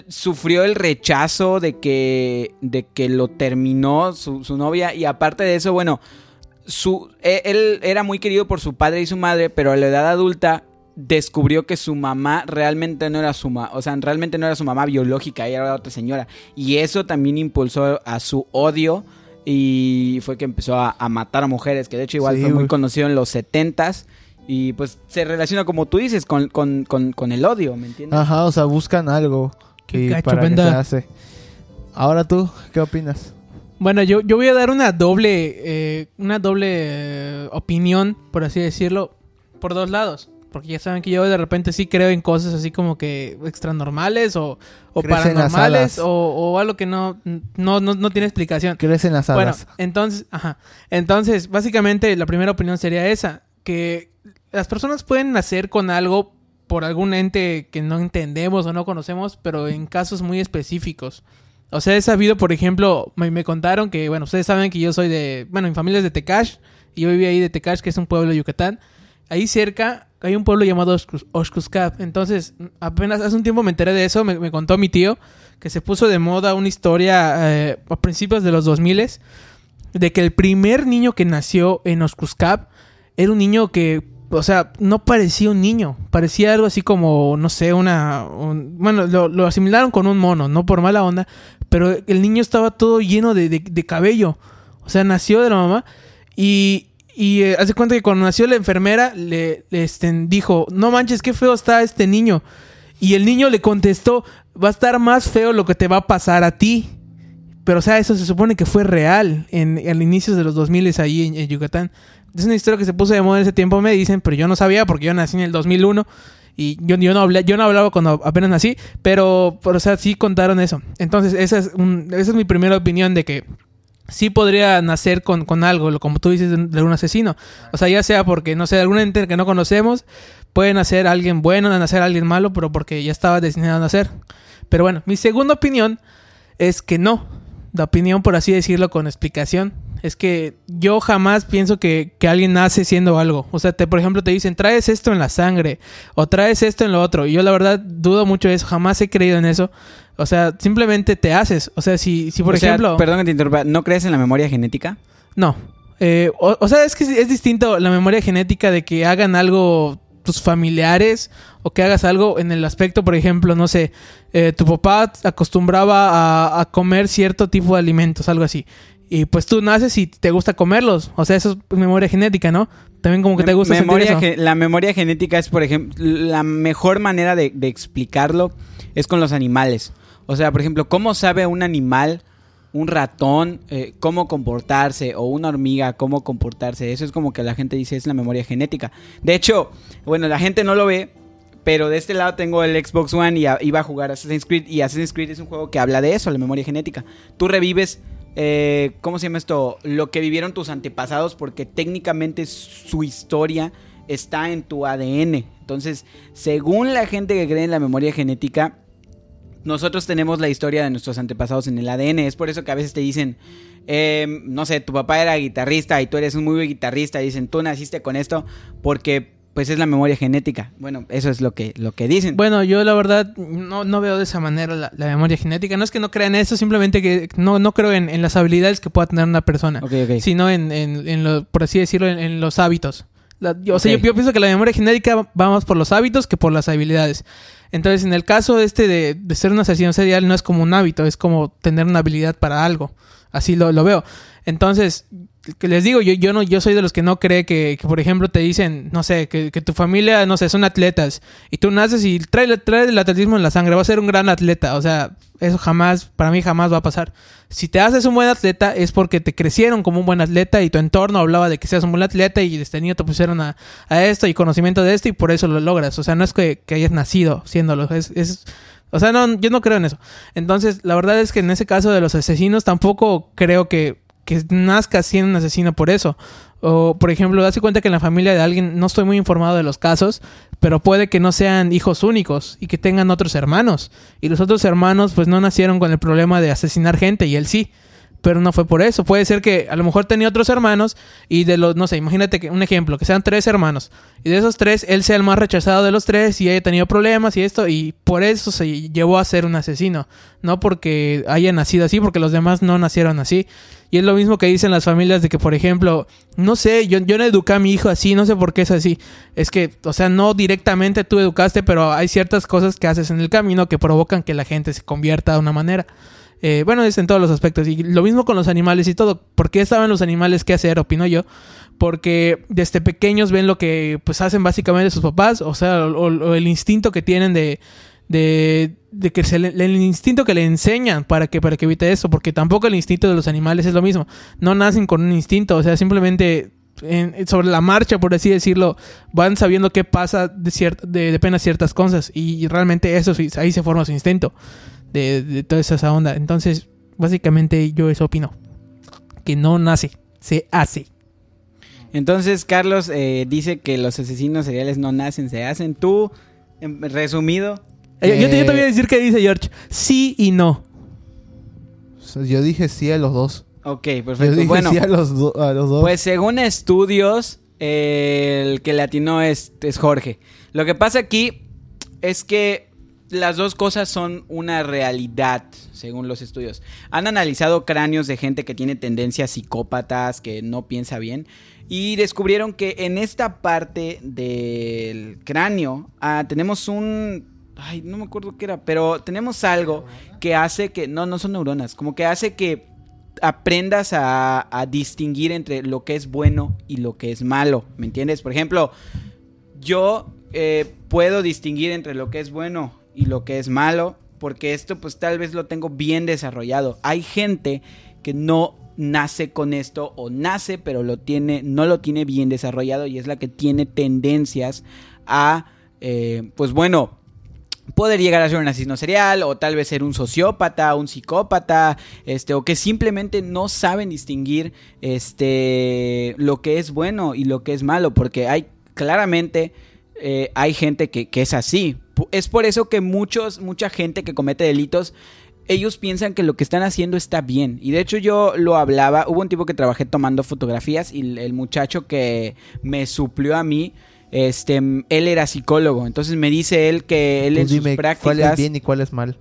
sufrió el rechazo de que, de que lo terminó su, su novia y aparte de eso, bueno, su, e- él era muy querido por su padre y su madre, pero a la edad adulta descubrió que su mamá realmente no era su mamá, o sea, realmente no era su mamá biológica, ella era otra señora. Y eso también impulsó a su odio y fue que empezó a, a matar a mujeres, que de hecho igual Sí, fue muy güey. conocido en los setentas. Y pues se relaciona, como tú dices, con, con, con, con el odio, ¿me entiendes? Ajá, o sea, buscan algo. Qué gacho, para que se hace. Ahora tú, ¿qué opinas? Bueno, yo, yo voy a dar una doble, eh, una doble eh, opinión, por así decirlo, por dos lados. Porque ya saben que yo de repente sí creo en cosas así como que extranormales o, o paranormales o, o algo que no, no, no, no tiene explicación. ¿Crees en las Bueno, hadas? entonces, ajá. Entonces, básicamente la primera opinión sería esa, que las personas pueden nacer con algo por algún ente que no entendemos o no conocemos, pero en casos muy específicos. O sea, he sabido, por ejemplo, me, me contaron que, bueno, ustedes saben que yo soy de, bueno, mi familia es de Tecash, y yo viví ahí de Tecash, que es un pueblo de Yucatán. Ahí cerca hay un pueblo llamado Oshkus- Oshkuskap. Entonces, apenas hace un tiempo me enteré de eso, me, contó mi tío, que se puso de moda una historia eh, a principios de los 2000 de que el primer niño que nació en Oshkuskap era un niño que, o sea, no parecía un niño, parecía algo así como, no sé, una... un- bueno, lo, lo asimilaron con un mono, no por mala onda, pero el niño estaba todo lleno de, de- de cabello, o sea, nació de la mamá y... Y eh, hace cuenta que cuando nació la enfermera le, este, dijo, no manches, qué feo está este niño. Y el niño le contestó, va a estar más feo lo que te va a pasar a ti. Pero, o sea, eso se supone que fue real en, en inicios de los 2000 ahí en, Yucatán. Es una historia que se puso de moda en ese tiempo, me dicen, pero yo no sabía porque yo nací en el 2001 y yo, yo, no, hablé, yo no hablaba cuando apenas nací, pero, pero, o sea, sí contaron eso. Entonces, esa es, un- esa es mi primera opinión de que sí podría nacer con, con algo, como tú dices, de, un asesino. O sea, ya sea porque, no sé, algún ente que no conocemos, puede nacer alguien bueno, nacer alguien malo, pero porque ya estaba destinado a nacer. Pero bueno, mi segunda opinión es que no. La opinión, por así decirlo, con explicación. Es que yo jamás pienso que, que alguien nace siendo algo. O sea, te, por ejemplo, te dicen, traes esto en la sangre o traes esto en lo otro. Y yo la verdad dudo mucho de eso. Jamás he creído en eso. O sea, simplemente te haces. O sea, si, si por O sea, ejemplo... perdón que te interrumpa, ¿no crees en la memoria genética? No. Eh, o, o sea, es que es distinto la memoria genética de que hagan algo tus familiares o que hagas algo en el aspecto, por ejemplo, no sé, eh, tu papá acostumbraba a, a comer cierto tipo de alimentos, algo así. Y pues tú naces y te gusta comerlos. O sea, eso es memoria genética, ¿no? También como que te gusta sentir memoria eso. La memoria genética es, por ejemplo, la mejor manera de, de explicarlo es con los animales. O sea, por ejemplo, ¿cómo sabe un animal, un ratón, eh, cómo comportarse? O una hormiga, cómo comportarse. Eso es como que la gente dice es la memoria genética. De hecho, bueno, la gente no lo ve, pero de este lado tengo el Xbox One y iba a jugar Assassin's Creed. Y Assassin's Creed es un juego que habla de eso, la memoria genética. Tú revives, eh, ¿cómo se llama esto? Lo que vivieron tus antepasados, porque técnicamente su historia está en tu ADN. Entonces, según la gente que cree en la memoria genética, nosotros tenemos la historia de nuestros antepasados en el ADN. Es por eso que a veces te dicen, eh, no sé, tu papá era guitarrista y tú eres un muy buen guitarrista. Y dicen, tú naciste con esto porque pues es la memoria genética. Bueno, eso es lo que, lo que dicen. Bueno, yo la verdad no, no veo de esa manera la, la memoria genética. No es que no crea en eso, simplemente que no, no creo en, en las habilidades que pueda tener una persona. sino en, en, en lo- por así decirlo, en, los hábitos. La- yo, O sea, yo, yo pienso que la memoria genética va más por los hábitos que por las habilidades. Entonces, en el caso este de, ser un asesino serial, no es como un hábito, es como tener una habilidad para algo. Así lo veo. Entonces, que les digo, yo, yo no, yo soy de los que no cree que, que, por ejemplo, te dicen, no sé, que, que tu familia, no sé, son atletas, y tú naces y trae, trae el atletismo en la sangre, va a ser un gran atleta. O sea, eso jamás, para mí jamás va a pasar. Si te haces un buen atleta es porque te crecieron como un buen atleta y tu entorno hablaba de que seas un buen atleta y desde niño te pusieron a, a esto y conocimiento de esto y por eso lo logras. O sea, no es que, que hayas nacido siéndolo, es, es o sea, no, yo no creo en eso. Entonces, la verdad es que en ese caso de los asesinos tampoco creo que, que nazca siendo un asesino por eso. O, por ejemplo, darse cuenta que en la familia de alguien, no estoy muy informado de los casos, pero puede que no sean hijos únicos y que tengan otros hermanos. Y los otros hermanos, pues no nacieron con el problema de asesinar gente y él sí pero no fue por eso. Puede ser que a lo mejor tenía otros hermanos y de los, no sé, imagínate que un ejemplo, que sean tres hermanos y de esos tres él sea el más rechazado de los tres y haya tenido problemas y esto y por eso se llevó a ser un asesino, no porque haya nacido así, porque los demás no nacieron así. Y es lo mismo que dicen las familias de que, por ejemplo, no sé, yo, yo no eduqué a mi hijo así, no sé por qué es así. Es que, o sea, no directamente tú educaste, pero hay ciertas cosas que haces en el camino que provocan que la gente se convierta de una manera. Eh, bueno, es en todos los aspectos. Y lo mismo con los animales y todo. ¿Por qué saben los animales qué hacer? Opino yo. Porque desde pequeños ven lo que pues hacen básicamente sus papás. O sea, o, el instinto que tienen de. De, de que el instinto que le enseñan para que, para que evite eso. Porque tampoco el instinto de los animales es lo mismo. No nacen con un instinto. O sea, simplemente sobre la marcha, por así decirlo, van sabiendo qué pasa de, de, de pena ciertas cosas. Y realmente eso ahí se forma su instinto de, toda esa onda. Entonces, básicamente yo eso opino. Que no nace, se hace. Entonces, Carlos eh, dice que los asesinos seriales no nacen, se hacen. Tú, resumido. Eh, yo, te, voy a decir que dice George. Sí y no. Yo dije sí a los dos. Ok, perfecto. bueno, sí a los, dos. Pues según estudios, el que latino es, es Jorge. Lo que pasa aquí es que las dos cosas son una realidad, según los estudios. Han analizado cráneos de gente que tiene tendencias psicópatas, que no piensa bien, y descubrieron que en esta parte del cráneo ah, tenemos un... Ay, no me acuerdo qué era, pero tenemos algo que hace que... No, no son neuronas, como que hace que aprendas a, distinguir entre lo que es bueno y lo que es malo, ¿me entiendes? Por ejemplo, yo eh, puedo distinguir entre lo que es bueno y lo que es malo, porque esto pues tal vez lo tengo bien desarrollado. Hay gente que no nace con esto o nace pero lo tiene no lo tiene bien desarrollado y es la que tiene tendencias a eh, pues bueno poder llegar a ser un asesino serial o tal vez ser un sociópata, un psicópata, este o que simplemente no saben distinguir este lo que es bueno y lo que es malo porque hay claramente eh, hay gente que, que, es así. Es por eso que muchos, mucha gente que comete delitos, ellos piensan que lo que están haciendo está bien. Y de hecho yo lo hablaba, hubo un tipo que trabajé tomando fotografías y el muchacho que me suplió a mí, este, él era psicólogo. Entonces me dice él que él en sus prácticas... ¿Cuál es bien y cuál es mal?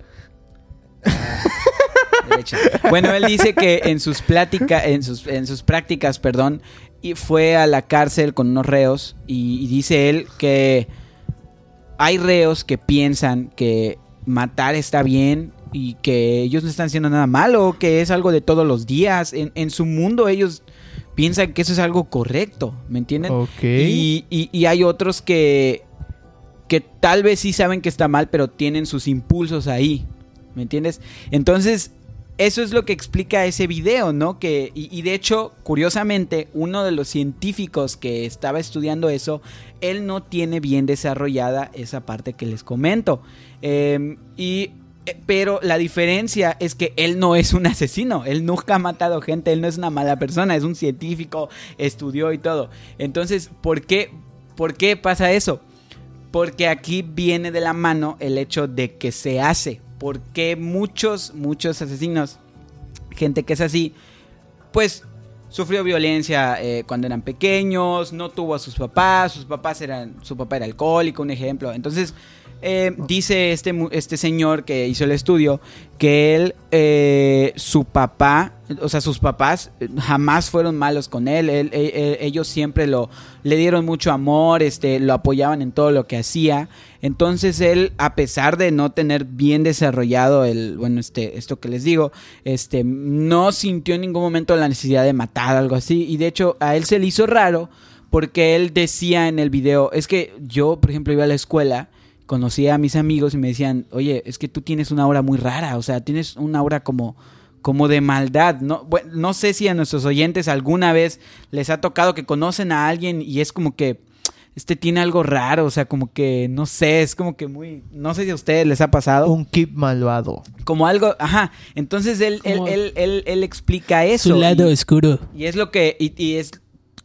bueno, él dice que en sus pláticas, en sus, en sus prácticas, perdón, y fue a la cárcel con unos reos y, dice él que hay reos que piensan que matar está bien y que ellos no están haciendo nada malo, que es algo de todos los días. En, su mundo ellos piensan que eso es algo correcto, ¿me entienden? Y, y, hay otros que, que tal vez sí saben que está mal, pero tienen sus impulsos ahí, ¿me entiendes? Entonces eso es lo que explica ese video, ¿no? Que, y, de hecho, curiosamente, uno de los científicos que estaba estudiando eso, él no tiene bien desarrollada esa parte que les comento. Em, y, pero la diferencia es que él no es un asesino, él nunca ha matado gente, él no es una mala persona, es un científico, estudió y todo. Entonces, ¿por qué, por qué pasa eso? Porque aquí viene de la mano el hecho de que se hace porque muchos, muchos asesinos, gente que es así, pues sufrió violencia eh, cuando eran pequeños, no tuvo a sus papás, sus papás eran, su papá era alcohólico, un ejemplo. Entonces, eh, dice este, este señor que hizo el estudio que él, eh, su papá o sea, sus papás eh, jamás fueron malos con él. Él- ellos siempre lo le dieron mucho amor, este, lo apoyaban en todo lo que hacía. Entonces él, a pesar de no tener bien desarrollado el, bueno, este, esto que les digo, este, no sintió en ningún momento la necesidad de matar algo así. Y de hecho, a él se le hizo raro porque él decía en el video, es que yo, por ejemplo, iba a la escuela, conocía a mis amigos y me decían, oye, es que tú tienes una aura muy rara, o sea, tienes una aura como como de maldad. No, bueno, no sé si a nuestros oyentes alguna vez les ha tocado que conocen a alguien y es como que este tiene algo raro, o sea, como que no sé, es como que muy, no sé si a ustedes les ha pasado, Un keep malvado. como algo, ajá. Entonces él, él, él, él, él explica eso. Su lado y- oscuro. y es lo que, y, y es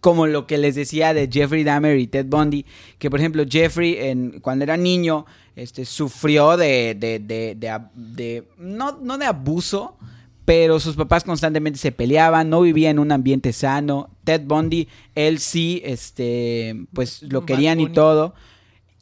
como lo que les decía de Jeffrey Dahmer y Ted Bundy, que por ejemplo Jeffrey en, cuando era niño este, sufrió de, de, de, de no, no de abuso, pero sus papás constantemente se peleaban, no vivía en un ambiente sano. Ted Bundy, él sí, este, pues lo querían y todo.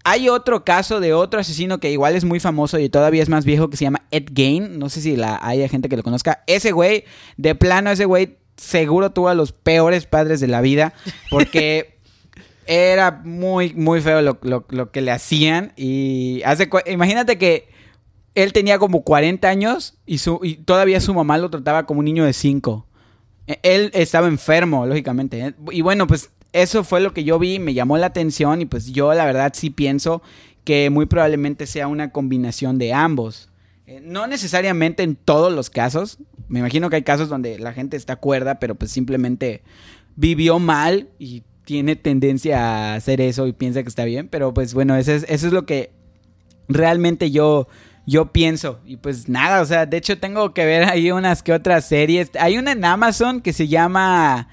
Hay otro caso de otro asesino que igual es muy famoso y todavía es más viejo que se llama Ed Gein. No sé si la, hay gente que lo conozca. Ese güey, de plano, ese güey seguro tuvo a los peores padres de la vida porque era muy, muy feo lo, lo- lo que le hacían. Y hace, imagínate que él tenía como 40 años y, su, y todavía su mamá lo trataba como un niño de 5. E- Él estaba enfermo, lógicamente. ¿eh? Y bueno, pues eso fue lo que yo vi, me llamó la atención y pues yo la verdad sí pienso que muy probablemente sea una combinación de ambos. Eh, No necesariamente en todos los casos. Me imagino que hay casos donde la gente está cuerda, pero pues simplemente vivió mal y tiene tendencia a hacer eso y piensa que está bien. Pero pues bueno, eso es, eso es lo que realmente yo, yo pienso. Y pues nada, o sea, de hecho tengo que ver ahí unas que otras series. Hay una en Amazon que se llama...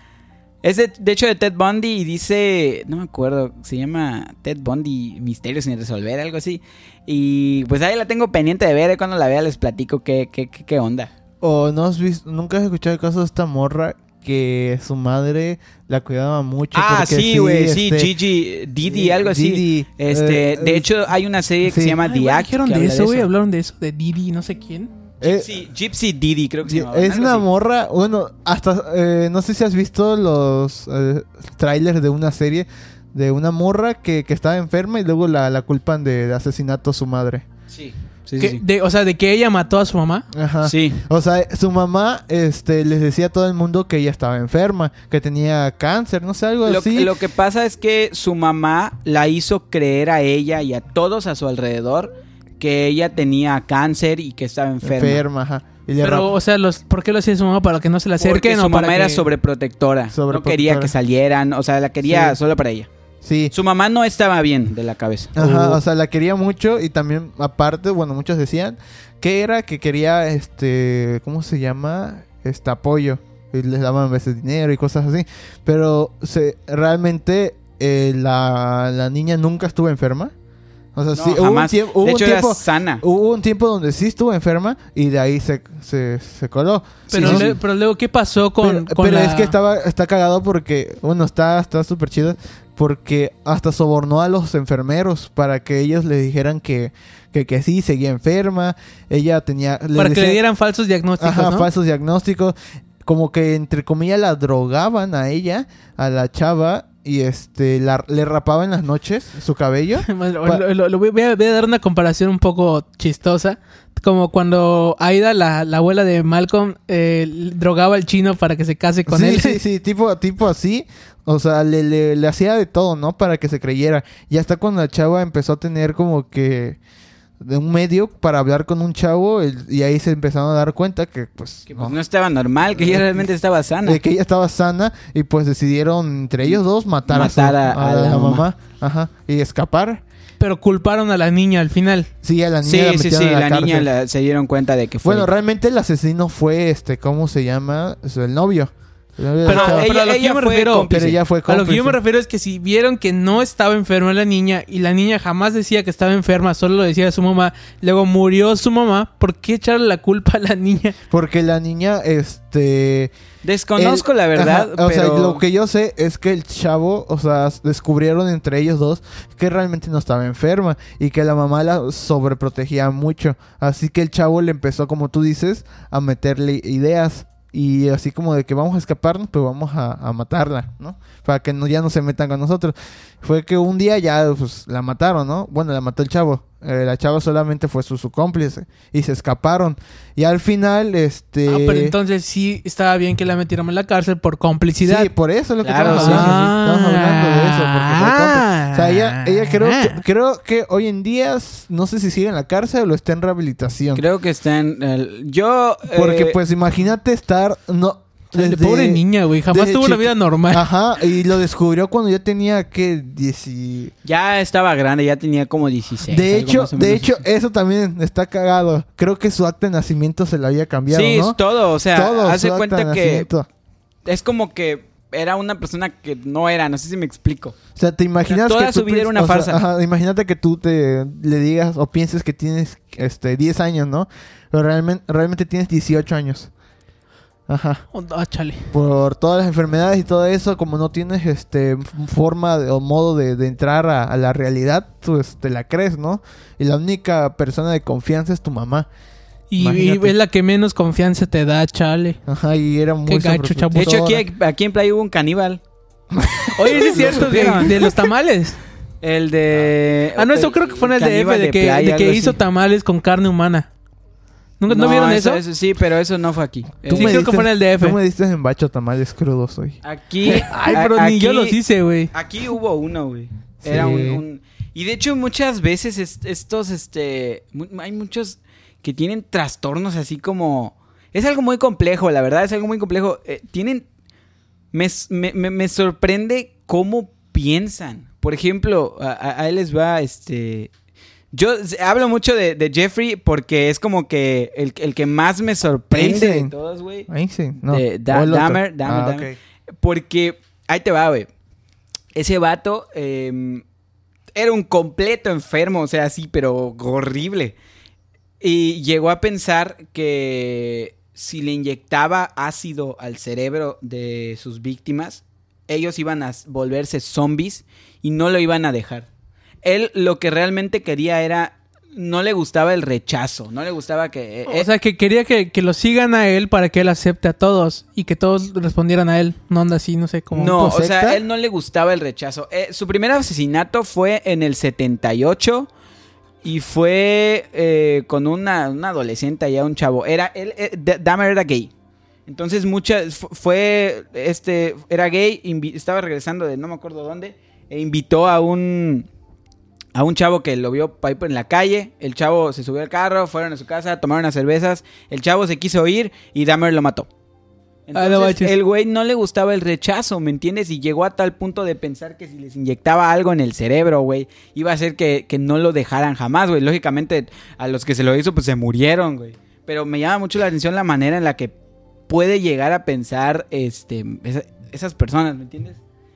Es de, de hecho de Ted Bundy y dice, no me acuerdo, se llama Ted Bundy Misterios sin resolver, algo así. Y pues ahí la tengo pendiente de ver, cuando la vea les platico qué, qué, qué, qué onda. ¿O no has visto, nunca has escuchado el caso de esta morra que su madre la cuidaba mucho? Ah, porque sí, güey, sí, este, Gigi, Didi, algo así. Didi, Este, eh, de hecho hay una serie que se llama Ay, The Act. dijeron que de eso, güey. Hablaron de eso, de Didi, no sé quién. eh, Gypsy, Gypsy Didi, creo que se llama. es una morra, bueno, hasta, eh, no sé si has visto los eh, trailers de una serie de una morra que, que estaba enferma y luego la, la culpan de, de asesinato a su madre. Sí, sí, Que- sí. de- o sea, de que ella mató a su mamá. Ajá. Sí. O sea, su mamá este, les decía a todo el mundo que ella estaba enferma, que tenía cáncer, no sé, algo Lo, así. lo que pasa es que su mamá la hizo creer a ella y a todos a su alrededor que ella tenía cáncer y que estaba enferma. enferma. ajá. Le Pero, o sea, los, ¿por qué lo hacía su mamá? ¿Para que no se la Porque acerquen su o para mamá era que- sobreprotectora. No quería que salieran. O sea, la quería Sí. solo para ella. Sí. Su mamá no estaba bien de la cabeza. Ajá, Uh. o sea, la quería mucho y también, aparte, bueno, muchos decían que era que quería, este, ¿cómo se llama? Este apoyo. Y les daban a veces dinero y cosas así. Pero se, realmente eh, la, la niña nunca estuvo enferma. O sea, No, sí, hubo un, jamás. tiemp- hubo de un hecho, tiempo... era sana. Hubo un tiempo donde sí estuvo enferma y de ahí se, se, se coló. Pero, Sí, le- sí. pero luego, ¿qué pasó con, pero con pero la- es que estaba, está cagado porque, bueno, está está súper chido porque hasta sobornó a los enfermeros para que ellos le dijeran que, que, que sí, seguía enferma. Ella tenía... Para que le dieran falsos diagnósticos, Ajá, ¿no? falsos diagnósticos. Como que, entre comillas, la drogaban a ella, a la chava, y este la, le rapaban en las noches su cabello. Lo- lo- lo- lo voy, voy a, voy a dar una comparación un poco chistosa. Como cuando Aida, la, la abuela de Malcolm, eh, drogaba al chino para que se case con sí, él. sí, sí, tipo, tipo así. O sea, le, le, le hacía de todo, ¿no? Para que se creyera. Y hasta cuando la chava empezó a tener como que de un medio para hablar con un chavo el- y ahí se empezaron a dar cuenta que pues, Que no, pues no estaba normal, que ella realmente estaba sana. de que ella estaba sana y pues decidieron entre ellos dos matar, a, su- Matar a- a a la, la mamá. mamá. Ajá, y escapar. Pero culparon a la niña al final. Sí, a la niña Sí, la sí, sí, a la, la, niña se dieron cuenta de que fue. Bueno, realmente el asesino fue este, ¿cómo se llama? El novio. Pero, pero a lo que ella yo me fue refiero... Pero fue A lo que yo me refiero es que si vieron que no estaba enferma la niña y la niña jamás decía que estaba enferma, solo lo decía a su mamá, luego murió su mamá, ¿por qué echarle la culpa a la niña? Porque la niña, este... Desconozco el- la verdad, Ajá, O sea, pero- lo que yo sé es que el chavo, o sea, descubrieron entre ellos dos que realmente no estaba enferma y que la mamá la sobreprotegía mucho. Así que el chavo le empezó, como tú dices, a meterle ideas. Y así como de que vamos a escaparnos, pues vamos a, a matarla, ¿no? Para que no, ya no se metan con nosotros. Fue que un día ya pues, la mataron, ¿no? Bueno, la mató el chavo. Eh, la chava solamente fue su, su cómplice. Y se escaparon. Y al final, este... Ah, pero entonces sí estaba bien que la metieran en la cárcel por complicidad. Sí, por eso es lo que Claro, estamos sí, hablando. sí. Estamos hablando de eso. Ah. o sea, ella, ella creo, que, creo que hoy en día, no sé si sigue en la cárcel o está en rehabilitación. Creo que está en... el- yo... Porque eh, pues imagínate estar... no desde- Pobre niña, güey. Jamás desde tuvo una vida normal. Ajá, y lo descubrió cuando ya tenía que 10 y- Ya estaba grande, ya tenía como 16. De hecho, o de hecho, así. eso también está cagado. Creo que su acta de nacimiento se lo había cambiado, Sí, ¿no? es todo. O sea, Todo, hace cuenta que nacimiento. es como que era una persona que no era. No sé si me explico. O sea, te imaginas toda que su vida era una o sea, farsa. ajá, imagínate que tú te le digas o pienses que tienes este 10 años, ¿no? Pero realmente realmente tienes 18 años. Ajá. Oh, ah, chale. Por todas las enfermedades y todo eso, como no tienes este f- forma de- o modo de, de entrar a, a la realidad, pues te la crees, ¿no? Y la única persona de confianza es tu mamá. Y, es la que menos confianza te da, chale. Ajá, y era muy Qué gacho. De hecho, aquí, aquí en Playa hubo un caníbal. Oye, sí es cierto, de, los tamales. El de. Ah, no, eso creo que fue en el de que, Playa, de que hizo así. tamales con carne humana. ¿Nunca, ¿No, vieron eso? Sí, pero eso no fue aquí. Tú Eh, Sí, me creo que diste- fue en el DF. Tú me diste en bacho tamales crudos hoy. Aquí. Ay, a- pero ni yo los hice, güey. Aquí hubo uno, güey. Era Sí. un, un- Y de hecho, muchas veces est- estos, este. hay muchos que tienen trastornos así como. Es algo muy complejo, la verdad, es algo muy complejo. Eh, tienen. Me, me- me- me sorprende cómo piensan. Por ejemplo, a, a- a él les va, este. Yo hablo mucho de, de Jeffrey porque es como que el, el que más me sorprende de Einstein. todos, güey. Ahí sí, no. De Da-. Dahmer, Dahmer, Ah, Dahmer. Porque, ahí te va, güey. Ese vato eh, era un completo enfermo, o sea, sí, pero horrible. Y llegó a pensar que si le inyectaba ácido al cerebro de sus víctimas, ellos iban a volverse zombies y no lo iban a dejar. Él lo que realmente quería era... No le gustaba el rechazo, no le gustaba que... eh, O sea, que quería que, que lo sigan a él para que él acepte a todos y que todos respondieran a él. No anda así, no sé cómo. No, o sea, él no le gustaba el rechazo. Eh, su primer asesinato fue en el 78 y fue eh, con una, una adolescente allá, un chavo. Era, él, Dahmer era gay. Entonces muchas, fu- fue, este, era gay, estaba regresando de no me acuerdo dónde, e invitó a un, a un chavo que lo vio en la calle. El chavo se subió al carro, fueron a su casa, tomaron unas cervezas. El chavo se quiso ir y Dahmer lo mató. Ah, no Entonces, el güey no le gustaba el rechazo, ¿me entiendes? Y llegó a tal punto de pensar que si les inyectaba algo en el cerebro, güey, iba a hacer que, que no lo dejaran jamás, güey. Lógicamente, a los que se lo hizo, pues se murieron, güey. Pero me llama mucho la atención la manera en la que puede llegar a pensar este, esa- esas personas, ¿me entiendes?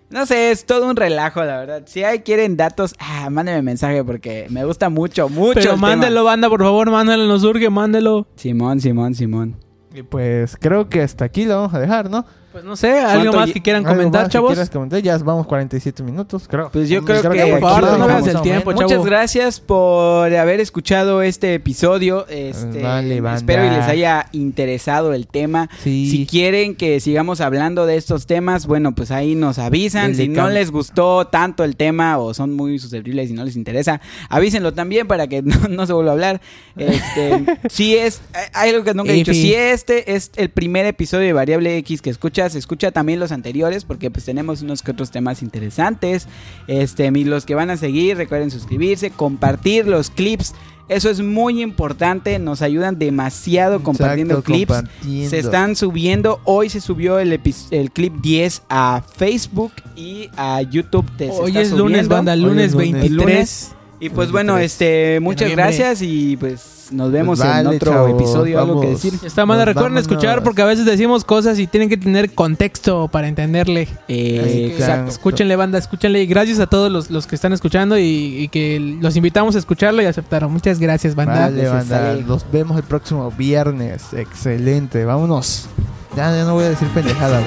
No sé, es todo un relajo, la verdad. Si hay quieren datos, ah, mándenme mensaje porque me gusta mucho, mucho. Pero el tema. mándelo, banda, por favor, mándalo, nos urge, mándelo. Simón, Simón, Simón. Y pues creo que hasta aquí lo vamos a dejar, ¿no? Pues no sé, algo ¿Cuánto más que quieran comentar, más que chavos. quieras comentar? Ya vamos 47 minutos, creo. Pues yo creo que aquí por no veas el tiempo, chavo. Muchas gracias por haber escuchado este episodio. Este, Vale, banda. espero y les haya interesado el tema. Sí. Si quieren que sigamos hablando de estos temas, bueno, pues ahí nos avisan. Si no les gustó tanto el tema o son muy susceptibles y no les interesa, avísenlo también para que no, no se vuelva a hablar. Este, si es, hay algo que nunca he dicho, si este es el primer episodio de Variable X que escuchas, escucha también los anteriores porque pues tenemos unos que otros temas interesantes. Este, y los que van a seguir, recuerden suscribirse, compartir los clips. Eso es muy importante, nos ayudan demasiado compartiendo Exacto, clips. compartiendo. Se están subiendo, hoy se subió el, el clip 10 a Facebook y a YouTube. te- se Hoy está es lunes, banda, Hoy es lunes lunes. 23. Lunes. Y pues bueno, 23 este, muchas gracias y pues nos vemos Pues en vale, otro episodio. Algo que decir. Esta banda Pues recuerden vámonos. escuchar porque a veces decimos cosas y tienen que tener contexto para entenderle. Eh, Exacto. exacto. Escúchenle, banda, escúchenle. Y gracias a todos los, los que están escuchando y, y que los invitamos a escucharlo y aceptaron. Muchas gracias, banda. Vale, Gracias, banda. Nos vemos el próximo viernes. Excelente. Vámonos. Ya, ya no voy a decir pendejada.